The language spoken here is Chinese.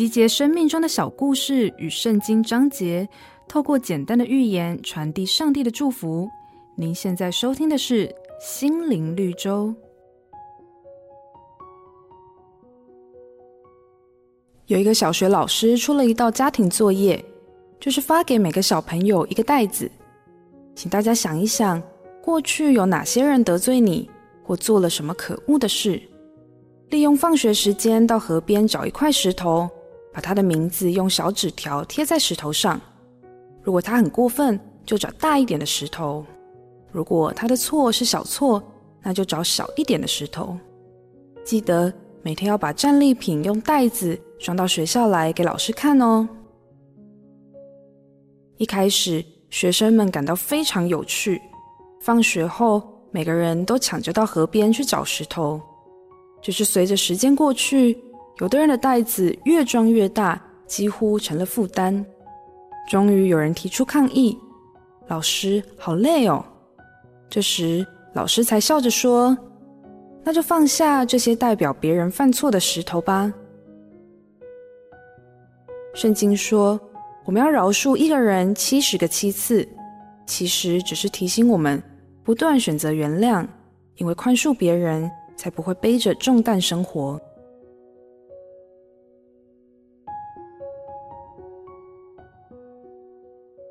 集结生命中的小故事与圣经章节，透过简单的寓言传递上帝的祝福。您现在收听的是《心灵绿洲》。有一个小学老师出了一道家庭作业，就是发给每个小朋友一个袋子，请大家想一想，过去有哪些人得罪你，或做了什么可恶的事？利用放学时间到河边找一块石头。把他的名字用小纸条贴在石头上。如果他很过分，就找大一点的石头；如果他的错是小错，那就找小一点的石头。记得每天要把战利品用袋子装到学校来给老师看哦。一开始，学生们感到非常有趣。放学后，每个人都抢着到河边去找石头。只是随着时间过去，有的人的袋子越装越大，几乎成了负担。终于有人提出抗议：“老师，好累哦。”这时，老师才笑着说：“那就放下这些代表别人犯错的石头吧。”圣经说：“我们要饶恕一个人七十个七次。”其实只是提醒我们不断选择原谅，因为宽恕别人，才不会背着重担生活。